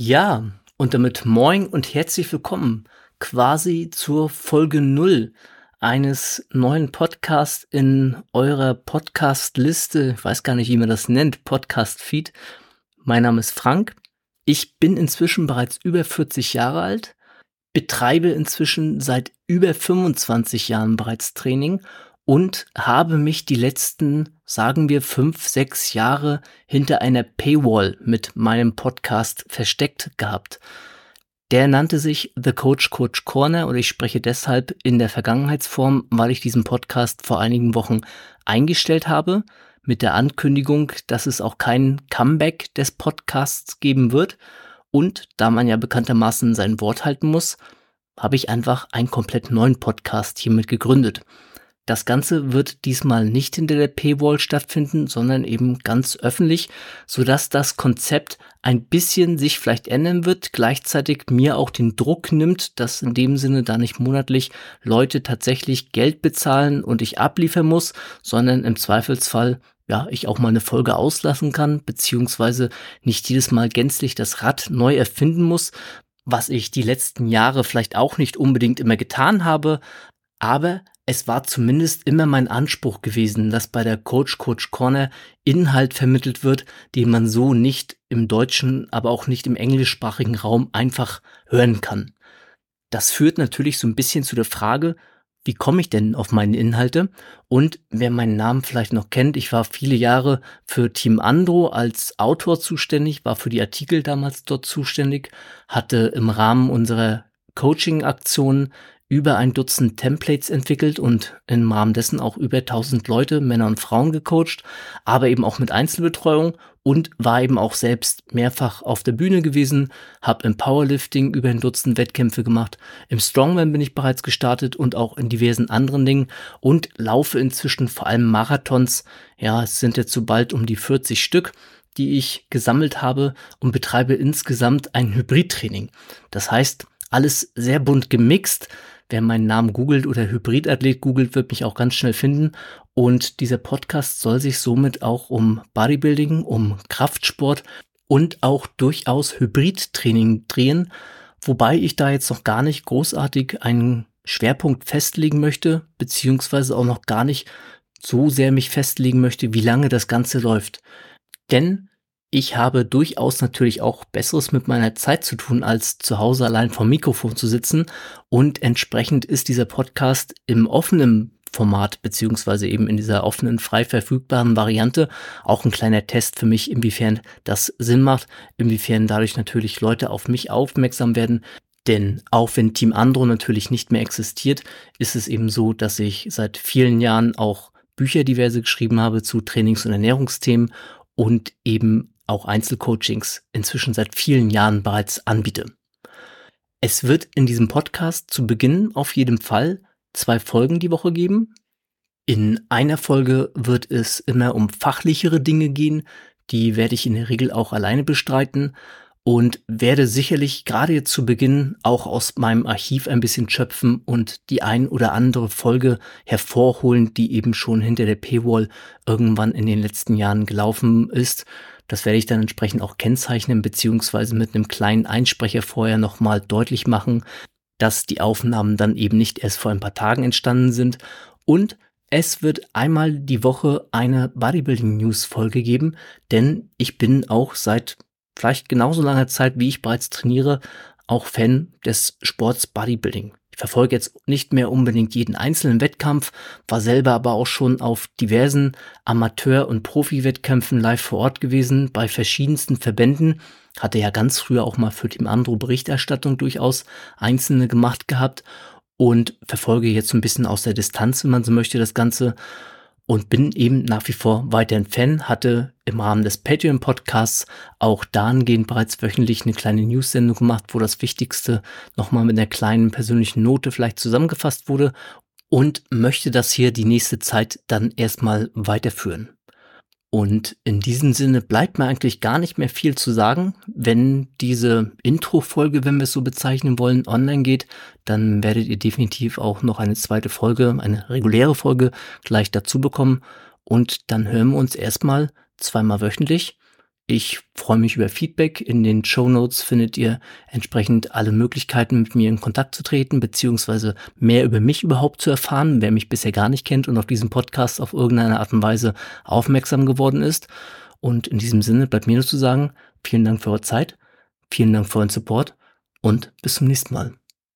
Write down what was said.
Ja, und damit moin und herzlich willkommen quasi zur Folge null eines neuen Podcasts in eurer Podcast-Liste. Ich weiß gar nicht, wie man das nennt, Podcast-Feed. Mein Name ist Frank. Ich bin inzwischen bereits über 40 Jahre alt, betreibe inzwischen seit über 25 Jahren bereits Training und habe mich die letzten, sagen wir, fünf, sechs Jahre hinter einer Paywall mit meinem Podcast versteckt gehabt. Der nannte sich The Coach Coach Corner und ich spreche deshalb in der Vergangenheitsform, weil ich diesen Podcast vor einigen Wochen eingestellt habe, mit der Ankündigung, dass es auch kein Comeback des Podcasts geben wird. Und da man ja bekanntermaßen sein Wort halten muss, habe ich einfach einen komplett neuen Podcast hiermit gegründet. Das Ganze wird diesmal nicht hinter der Paywall stattfinden, sondern eben ganz öffentlich, sodass das Konzept ein bisschen sich vielleicht ändern wird, gleichzeitig mir auch den Druck nimmt, dass in dem Sinne da nicht monatlich Leute tatsächlich Geld bezahlen und ich abliefern muss, sondern im Zweifelsfall ja, ich auch mal eine Folge auslassen kann, beziehungsweise nicht jedes Mal gänzlich das Rad neu erfinden muss, was ich die letzten Jahre vielleicht auch nicht unbedingt immer getan habe, aber es war zumindest immer mein Anspruch gewesen, dass bei der Coach Coach Corner Inhalt vermittelt wird, den man so nicht im deutschen, aber auch nicht im englischsprachigen Raum einfach hören kann. Das führt natürlich so ein bisschen zu der Frage, wie komme ich denn auf meine Inhalte? Und wer meinen Namen vielleicht noch kennt, ich war viele Jahre für Team Andro als Autor zuständig, war für die Artikel damals dort zuständig, hatte im Rahmen unserer Coaching-Aktionen über ein Dutzend Templates entwickelt und im Rahmen dessen auch über 1000 Leute, Männer und Frauen gecoacht, aber eben auch mit Einzelbetreuung und war eben auch selbst mehrfach auf der Bühne gewesen, habe im Powerlifting über ein Dutzend Wettkämpfe gemacht, im Strongman bin ich bereits gestartet und auch in diversen anderen Dingen und laufe inzwischen vor allem Marathons, ja, es sind jetzt so bald um die 40 Stück die ich gesammelt habe und betreibe insgesamt ein Hybridtraining. Das heißt, alles sehr bunt gemixt, Wer meinen Namen googelt oder Hybridathlet googelt, wird mich auch ganz schnell finden. Und dieser Podcast soll sich somit auch um Bodybuilding, um Kraftsport und auch durchaus Hybridtraining drehen. Wobei ich da jetzt noch gar nicht großartig einen Schwerpunkt festlegen möchte, beziehungsweise auch noch gar nicht so sehr mich festlegen möchte, wie lange das Ganze läuft. Denn ich habe durchaus natürlich auch Besseres mit meiner Zeit zu tun, als zu Hause allein vom Mikrofon zu sitzen. Und entsprechend ist dieser Podcast im offenen Format beziehungsweise eben in dieser offenen, frei verfügbaren Variante auch ein kleiner Test für mich, inwiefern das Sinn macht, inwiefern dadurch natürlich Leute auf mich aufmerksam werden. Denn auch wenn Team Andro natürlich nicht mehr existiert, ist es eben so, dass ich seit vielen Jahren auch Bücher diverse geschrieben habe zu Trainings- und Ernährungsthemen und eben auch Einzelcoachings inzwischen seit vielen Jahren bereits anbiete. Es wird in diesem Podcast zu Beginn auf jeden Fall zwei Folgen die Woche geben. In einer Folge wird es immer um fachlichere Dinge gehen, die werde ich in der Regel auch alleine bestreiten und werde sicherlich gerade jetzt zu Beginn auch aus meinem Archiv ein bisschen schöpfen und die ein oder andere Folge hervorholen, die eben schon hinter der Paywall irgendwann in den letzten Jahren gelaufen ist. Das werde ich dann entsprechend auch kennzeichnen, beziehungsweise mit einem kleinen Einsprecher vorher nochmal deutlich machen, dass die Aufnahmen dann eben nicht erst vor ein paar Tagen entstanden sind. Und es wird einmal die Woche eine Bodybuilding News Folge geben, denn ich bin auch seit vielleicht genauso langer Zeit, wie ich bereits trainiere, auch Fan des Sports Bodybuilding. Ich verfolge jetzt nicht mehr unbedingt jeden einzelnen Wettkampf, war selber aber auch schon auf diversen Amateur- und Profi-Wettkämpfen live vor Ort gewesen, bei verschiedensten Verbänden. Hatte ja ganz früher auch mal für Team Andro Berichterstattung durchaus einzelne gemacht gehabt und verfolge jetzt ein bisschen aus der Distanz, wenn man so möchte, das Ganze und bin eben nach wie vor weiterhin Fan, hatte im Rahmen des Patreon-Podcasts auch dahingehend bereits wöchentlich eine kleine News-Sendung gemacht, wo das Wichtigste nochmal mit einer kleinen persönlichen Note vielleicht zusammengefasst wurde und möchte das hier die nächste Zeit dann erstmal weiterführen. Und in diesem Sinne bleibt mir eigentlich gar nicht mehr viel zu sagen. Wenn diese Intro-Folge, wenn wir es so bezeichnen wollen, online geht, dann werdet ihr definitiv auch noch eine zweite Folge, eine reguläre Folge gleich dazu bekommen. Und dann hören wir uns erstmal zweimal wöchentlich. Ich freue mich über Feedback. In den Show Notes findet ihr entsprechend alle Möglichkeiten, mit mir in Kontakt zu treten, beziehungsweise mehr über mich überhaupt zu erfahren, wer mich bisher gar nicht kennt und auf diesem Podcast auf irgendeine Art und Weise aufmerksam geworden ist. Und in diesem Sinne bleibt mir nur zu sagen, vielen Dank für eure Zeit, vielen Dank für euren Support und bis zum nächsten Mal.